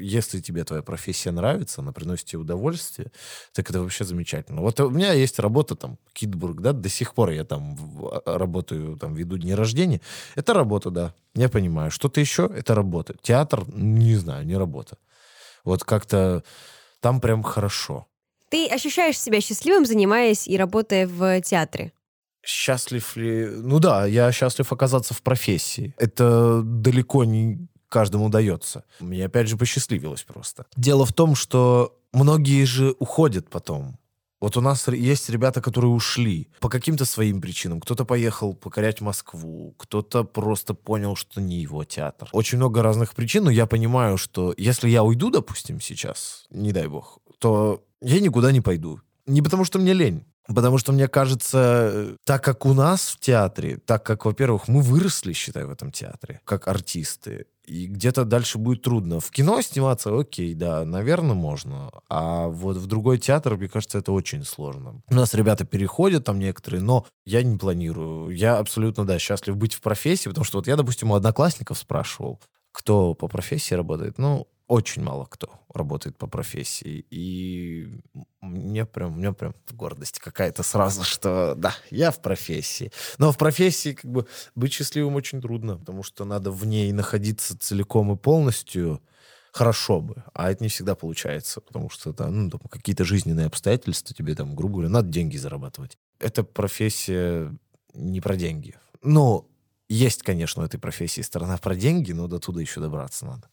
если тебе твоя профессия нравится, она приносит тебе удовольствие, так это вообще замечательно. Вот у меня есть работа там, Китбург, да, до сих пор я там а, работаю, там, веду дни рождения. Это работа, да, я понимаю. Что-то еще, это работа. Театр, не знаю, не работа. Вот как-то там прям хорошо. Ты ощущаешь себя счастливым, занимаясь и работая в театре? Счастлив ли? Ну да, я счастлив оказаться в профессии. Это далеко не каждому удается. Мне опять же посчастливилось просто. Дело в том, что многие же уходят потом. Вот у нас есть ребята, которые ушли по каким-то своим причинам. Кто-то поехал покорять Москву, кто-то просто понял, что не его театр. Очень много разных причин, но я понимаю, что если я уйду, допустим, сейчас, не дай бог, то я никуда не пойду. Не потому, что мне лень. Потому что, мне кажется, так как у нас в театре, так как, во-первых, мы выросли, считай, в этом театре, как артисты, и где-то дальше будет трудно. В кино сниматься, окей, да, наверное, можно. А вот в другой театр, мне кажется, это очень сложно. У нас ребята переходят там некоторые, но я не планирую. Я абсолютно, да, счастлив быть в профессии, потому что вот я, допустим, у одноклассников спрашивал, кто по профессии работает. Ну, очень мало кто работает по профессии. И мне прям, мне прям гордость какая-то сразу, что да, я в профессии. Но в профессии как бы быть счастливым очень трудно, потому что надо в ней находиться целиком и полностью хорошо бы, а это не всегда получается, потому что это ну, там, какие-то жизненные обстоятельства, тебе там, грубо говоря, надо деньги зарабатывать. Эта профессия не про деньги. Ну, есть, конечно, у этой профессии сторона про деньги, но до туда еще добраться надо.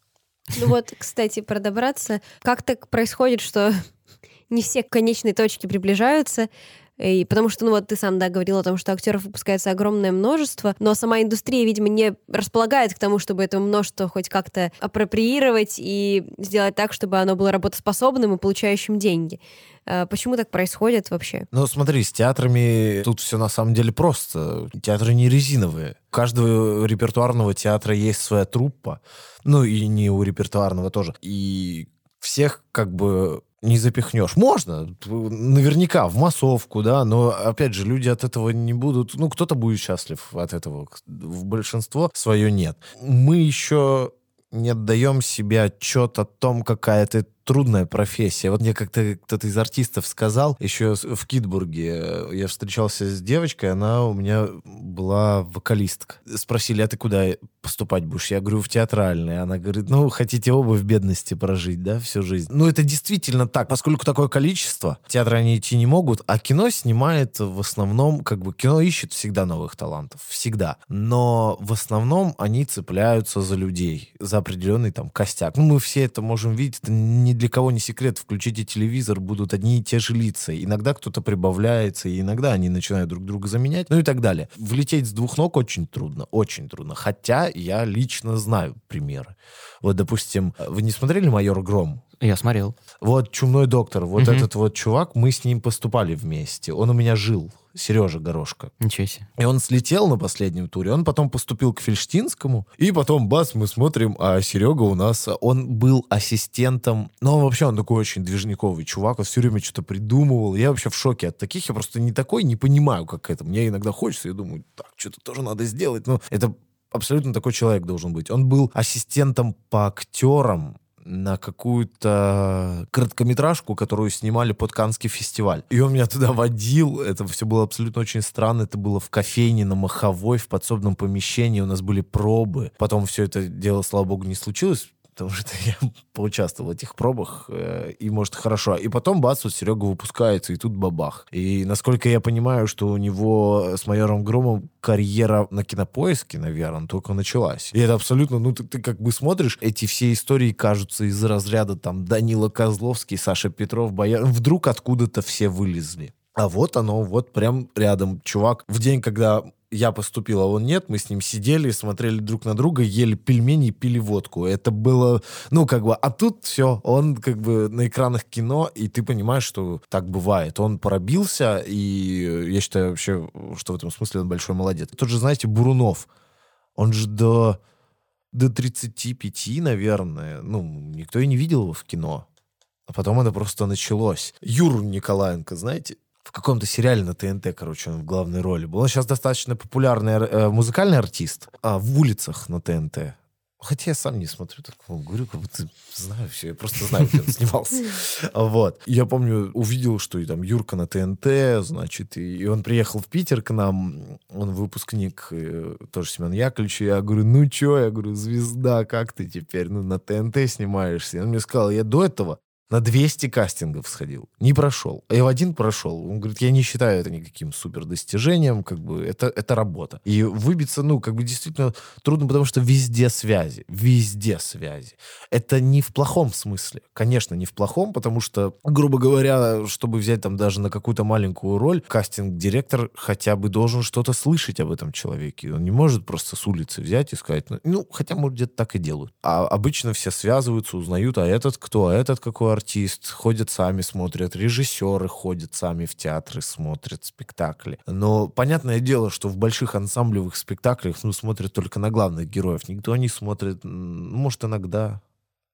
Ну вот, кстати, про добраться. Как так происходит, что не все конечные точки приближаются, и потому что, ну вот ты сам, да, говорил о том, что актеров выпускается огромное множество, но сама индустрия, видимо, не располагает к тому, чтобы это множество хоть как-то апроприировать и сделать так, чтобы оно было работоспособным и получающим деньги. А почему так происходит вообще? Ну, смотри, с театрами тут все на самом деле просто. Театры не резиновые. У каждого репертуарного театра есть своя труппа. Ну, и не у репертуарного тоже. И всех как бы не запихнешь. Можно, наверняка, в массовку, да, но, опять же, люди от этого не будут... Ну, кто-то будет счастлив от этого, в большинство свое нет. Мы еще не отдаем себе отчет о том, какая ты трудная профессия. Вот мне как-то кто-то из артистов сказал, еще в Китбурге э, я встречался с девочкой, она у меня была вокалистка. Спросили, а ты куда поступать будешь? Я говорю, в театральный. Она говорит, ну, хотите оба в бедности прожить, да, всю жизнь. Ну, это действительно так, поскольку такое количество, театры они идти не могут, а кино снимает в основном, как бы, кино ищет всегда новых талантов, всегда. Но в основном они цепляются за людей, за определенный там костяк. Ну, мы все это можем видеть, это не для кого не секрет, включите телевизор, будут одни и те же лица. Иногда кто-то прибавляется, и иногда они начинают друг друга заменять, ну и так далее. Влететь с двух ног очень трудно, очень трудно. Хотя я лично знаю примеры. Вот, допустим, вы не смотрели «Майор Гром»? Я смотрел. Вот «Чумной доктор», вот Мгм. этот вот чувак, мы с ним поступали вместе. Он у меня жил, Сережа Горошко. Ничего себе. И он слетел на последнем туре, он потом поступил к Фельштинскому, и потом, бас, мы смотрим, а Серега у нас, он был ассистентом, ну, он вообще, он такой очень движниковый чувак, он все время что-то придумывал, я вообще в шоке от таких, я просто не такой, не понимаю, как это, мне иногда хочется, я думаю, так, что-то тоже надо сделать, но это абсолютно такой человек должен быть. Он был ассистентом по актерам, на какую-то короткометражку, которую снимали под Канский фестиваль. И он меня туда водил. Это все было абсолютно очень странно. Это было в кофейне на Маховой, в подсобном помещении. У нас были пробы. Потом все это дело, слава богу, не случилось потому что я поучаствовал в этих пробах, э, и, может, хорошо. И потом, бац, вот Серега выпускается, и тут бабах. И, насколько я понимаю, что у него с майором Громом карьера на кинопоиске, наверное, только началась. И это абсолютно, ну, ты, ты как бы смотришь, эти все истории кажутся из разряда там Данила Козловский, Саша Петров, Бояр... Вдруг откуда-то все вылезли. А вот оно, вот прям рядом. Чувак, в день, когда я поступил, а он нет, мы с ним сидели, смотрели друг на друга, ели пельмени пили водку. Это было, ну, как бы, а тут все, он как бы на экранах кино, и ты понимаешь, что так бывает. Он пробился, и я считаю вообще, что в этом смысле он большой молодец. Тот же, знаете, Бурунов, он же до, до 35, наверное, ну, никто и не видел его в кино. А потом это просто началось. Юру Николаенко, знаете? В каком-то сериале на ТНТ, короче, он в главной роли был. Он сейчас достаточно популярный э, музыкальный артист а, в улицах на ТНТ. Хотя я сам не смотрю, так говорю, как будто знаю все, я просто знаю, где он снимался. Вот. Я помню, увидел, что и там Юрка на ТНТ, значит, и он приехал в Питер к нам, он выпускник, э, тоже Семен Яковлевич, я говорю, ну чё, я говорю, звезда, как ты теперь, ну на ТНТ снимаешься? И он мне сказал, я до этого на 200 кастингов сходил, не прошел. А я в один прошел. Он говорит, я не считаю это никаким супер достижением, как бы это, это работа. И выбиться, ну, как бы действительно трудно, потому что везде связи, везде связи. Это не в плохом смысле. Конечно, не в плохом, потому что, грубо говоря, чтобы взять там даже на какую-то маленькую роль, кастинг-директор хотя бы должен что-то слышать об этом человеке. Он не может просто с улицы взять и сказать, ну, ну хотя, может, где-то так и делают. А обычно все связываются, узнают, а этот кто, а этот какой артист, ходят сами, смотрят, режиссеры ходят сами в театры, смотрят спектакли. Но понятное дело, что в больших ансамблевых спектаклях, ну, смотрят только на главных героев. Никто не смотрит, может, иногда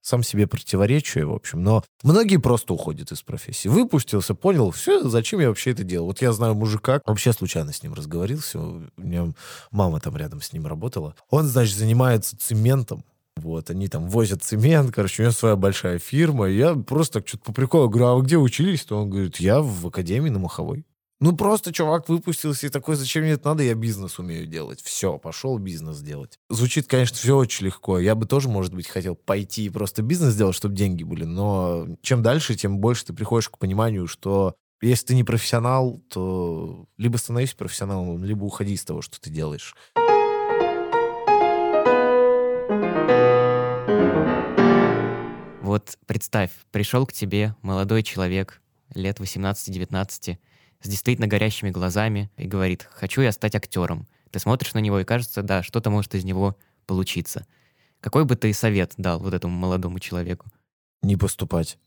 сам себе противоречию, в общем. Но многие просто уходят из профессии. Выпустился, понял, все, зачем я вообще это делал? Вот я знаю мужика, вообще случайно с ним разговорился, у меня мама там рядом с ним работала. Он, значит, занимается цементом, вот, они там возят цемент, короче, у него своя большая фирма. Я просто так что-то по приколу говорю, а вы где учились? То он говорит, я в академии на Маховой. Ну, просто чувак выпустился и такой, зачем мне это надо, я бизнес умею делать. Все, пошел бизнес делать. Звучит, конечно, все очень легко. Я бы тоже, может быть, хотел пойти и просто бизнес делать, чтобы деньги были. Но чем дальше, тем больше ты приходишь к пониманию, что если ты не профессионал, то либо становись профессионалом, либо уходи из того, что ты делаешь. Вот представь, пришел к тебе молодой человек, лет 18-19, с действительно горящими глазами и говорит, хочу я стать актером. Ты смотришь на него и кажется, да, что-то может из него получиться. Какой бы ты совет дал вот этому молодому человеку? Не поступать.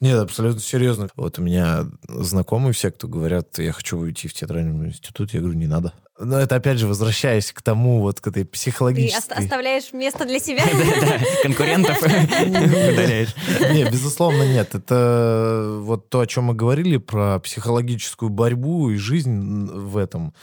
Нет, абсолютно серьезно. Вот у меня знакомые все, кто говорят, я хочу уйти в театральный институт, я говорю, не надо. Но это, опять же, возвращаясь к тому, вот к этой психологической... Ты оставляешь место для себя? Конкурентов удаляешь. Не, безусловно, нет. Это вот то, о чем мы говорили, про психологическую борьбу и жизнь в этом.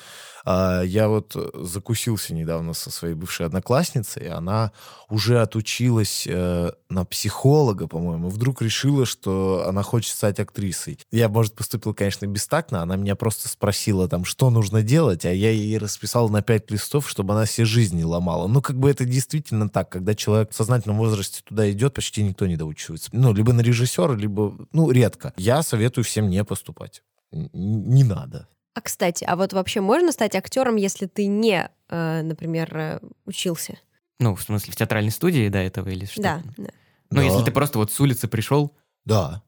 А, я вот закусился недавно со своей бывшей одноклассницей, она уже отучилась э, на психолога, по-моему, вдруг решила, что она хочет стать актрисой. Я, может, поступил, конечно, бестактно, она меня просто спросила там, что нужно делать, а я ей расписал на пять листов, чтобы она все жизни ломала. Ну, как бы это действительно так, когда человек в сознательном возрасте туда идет, почти никто не доучивается. Ну, либо на режиссера, либо, ну, редко. Я советую всем не поступать. Не надо. А кстати, а вот вообще можно стать актером, если ты не, э, например, э, учился? Ну, в смысле, в театральной студии до этого или что? Да, да. Ну, Да. если ты просто вот с улицы пришел, Да.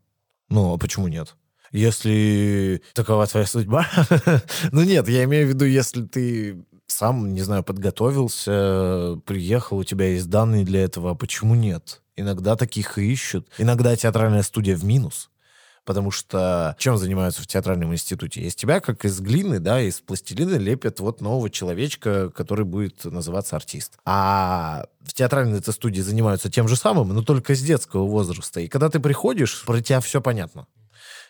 Ну, а почему нет? Если такова твоя судьба. ну нет, я имею в виду, если ты сам, не знаю, подготовился, приехал, у тебя есть данные для этого, а почему нет? Иногда таких и ищут. Иногда театральная студия в минус. Потому что чем занимаются в театральном институте? Из тебя, как из глины, да, из пластилина лепят вот нового человечка, который будет называться артист. А в театральной студии занимаются тем же самым, но только с детского возраста. И когда ты приходишь, про тебя все понятно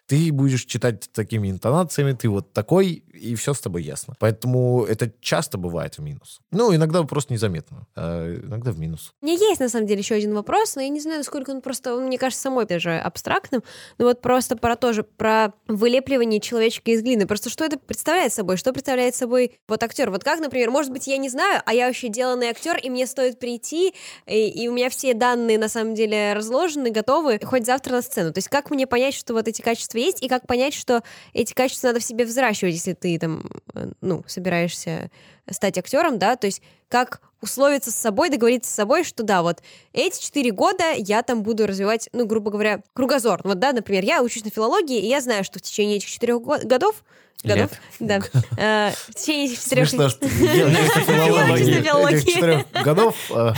ты будешь читать такими интонациями, ты вот такой, и все с тобой ясно. Поэтому это часто бывает в минус. Ну, иногда просто незаметно, а иногда в минус. У меня есть, на самом деле, еще один вопрос, но я не знаю, насколько он просто, он, мне кажется, самой даже абстрактным, но вот просто про тоже, про вылепливание человечка из глины. Просто что это представляет собой? Что представляет собой вот актер? Вот как, например, может быть, я не знаю, а я вообще деланный актер, и мне стоит прийти, и, и у меня все данные, на самом деле, разложены, готовы, хоть завтра на сцену. То есть как мне понять, что вот эти качества есть, и как понять, что эти качества надо в себе взращивать, если ты там, э, ну, собираешься стать актером, да, то есть как условиться с собой, договориться с собой, что да, вот эти четыре года я там буду развивать, ну, грубо говоря, кругозор. Вот, да, например, я учусь на филологии, и я знаю, что в течение этих четырех годов годов, да, э, в течение четырех... Смешно, что я учусь на филологии. годов э,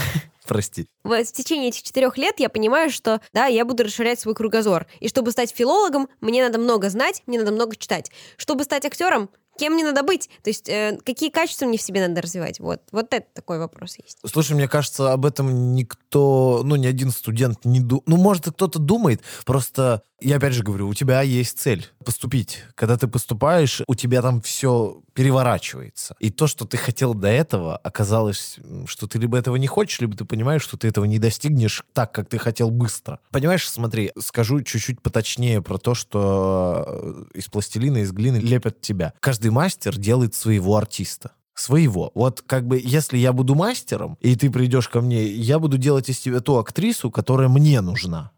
Прости. В, в течение этих четырех лет я понимаю, что да, я буду расширять свой кругозор. И чтобы стать филологом, мне надо много знать, мне надо много читать. Чтобы стать актером, кем мне надо быть? То есть э, какие качества мне в себе надо развивать? Вот, вот это такой вопрос есть. Слушай, мне кажется, об этом никто, ну, ни один студент не думает. Ну, может, кто-то думает, просто я опять же говорю, у тебя есть цель поступить. Когда ты поступаешь, у тебя там все переворачивается. И то, что ты хотел до этого, оказалось, что ты либо этого не хочешь, либо ты понимаешь, что ты этого не достигнешь так, как ты хотел быстро. Понимаешь, смотри, скажу чуть-чуть поточнее про то, что э, из пластилина, из глины лепят тебя. Каждый мастер делает своего артиста своего. Вот как бы, если я буду мастером, и ты придешь ко мне, я буду делать из тебя ту актрису, которая мне нужна.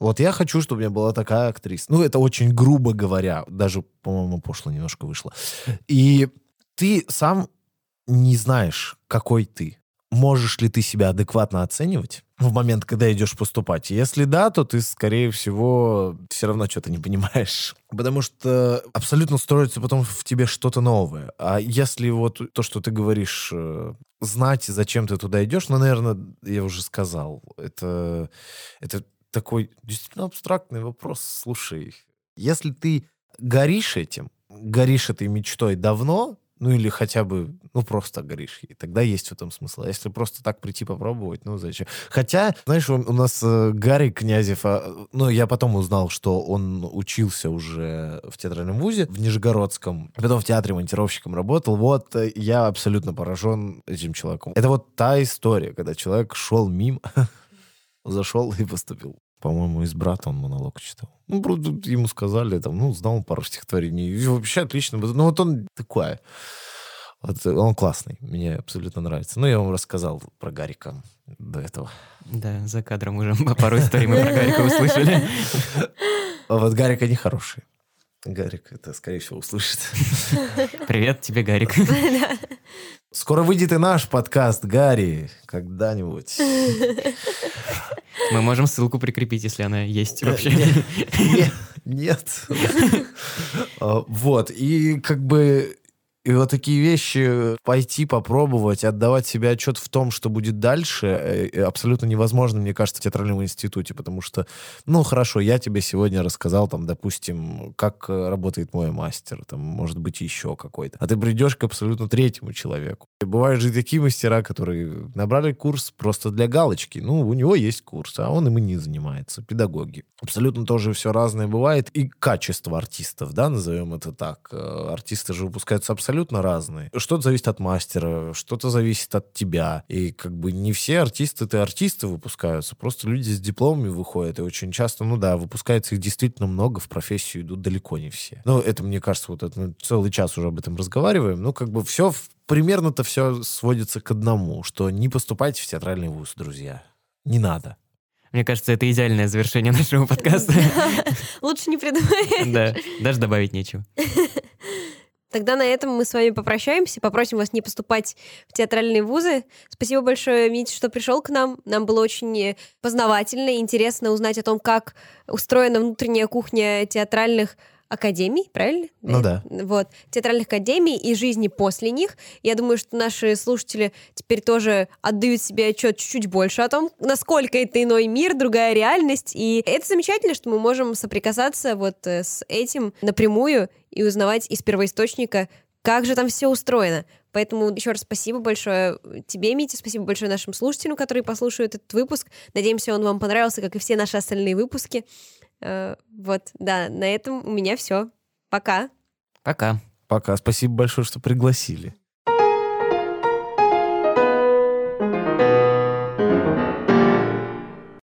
Вот я хочу, чтобы у меня была такая актриса. Ну, это очень грубо говоря. Даже, по-моему, пошло немножко вышло. И ты сам не знаешь, какой ты. Можешь ли ты себя адекватно оценивать в момент, когда идешь поступать? Если да, то ты, скорее всего, все равно что-то не понимаешь. Потому что абсолютно строится потом в тебе что-то новое. А если вот то, что ты говоришь, э, знать, зачем ты туда идешь, ну, наверное, я уже сказал, это, это такой действительно абстрактный вопрос. Слушай, если ты горишь этим, горишь этой мечтой давно, ну или хотя бы, ну просто горишь ей, тогда есть в этом смысл. А если просто так прийти попробовать, ну зачем? Хотя, знаешь, у, нас э, Гарри Князев, а, ну я потом узнал, что он учился уже в театральном вузе в Нижегородском, потом в театре монтировщиком работал. Вот э, я абсолютно поражен этим человеком. Это вот та история, когда человек шел мимо, зашел и поступил по-моему, из брата он монолог читал. Ну, ему сказали, там, ну, знал пару стихотворений. И вообще отлично. Ну, вот он такой. Вот он классный. Мне абсолютно нравится. Ну, я вам рассказал про Гарика до этого. Да, за кадром уже пару историй мы про Гарика услышали. А вот Гарика не хороший. Гарик это, скорее всего, услышит. Привет тебе, Гарик. Скоро выйдет и наш подкаст, Гарри, когда-нибудь. Мы можем ссылку прикрепить, если она есть э, вообще. Нет. А, вот, и как бы и вот такие вещи, пойти попробовать, отдавать себе отчет в том, что будет дальше, э, абсолютно невозможно, мне кажется, в театральном институте, потому что, ну, хорошо, я тебе сегодня рассказал, там, допустим, как э, работает мой мастер, там, может быть, еще какой-то. А ты придешь к абсолютно третьему человеку. И бывают же такие мастера, которые набрали курс просто для галочки. Ну, у него есть курс, а он им и не занимается. Педагоги. Абсолютно тоже все разное бывает. И качество артистов, да, назовем это так. Э, артисты же выпускаются абсолютно абсолютно разные. Что-то зависит от мастера, что-то зависит от тебя. И как бы не все артисты-то артисты выпускаются. Просто люди с дипломами выходят. И очень часто, ну да, выпускается их действительно много, в профессию идут далеко не все. Ну, это, мне кажется, вот это, мы целый час уже об этом разговариваем. Ну, как бы все, примерно-то все сводится к одному, что не поступайте в театральный вуз, друзья. Не надо. Мне кажется, это идеальное завершение нашего подкаста. Лучше не придумай. Да, даже добавить нечего. Тогда на этом мы с вами попрощаемся, попросим вас не поступать в театральные вузы. Спасибо большое, Митя, что пришел к нам. Нам было очень познавательно и интересно узнать о том, как устроена внутренняя кухня театральных академий, правильно? Ну да. Вот, театральных академий и жизни после них. Я думаю, что наши слушатели теперь тоже отдают себе отчет чуть-чуть больше о том, насколько это иной мир, другая реальность. И это замечательно, что мы можем соприкасаться вот э, с этим напрямую и узнавать из первоисточника, как же там все устроено. Поэтому еще раз спасибо большое тебе, Митя, спасибо большое нашим слушателям, которые послушают этот выпуск. Надеемся, он вам понравился, как и все наши остальные выпуски. Э, вот, да, на этом у меня все. Пока. Пока. Пока. Спасибо большое, что пригласили.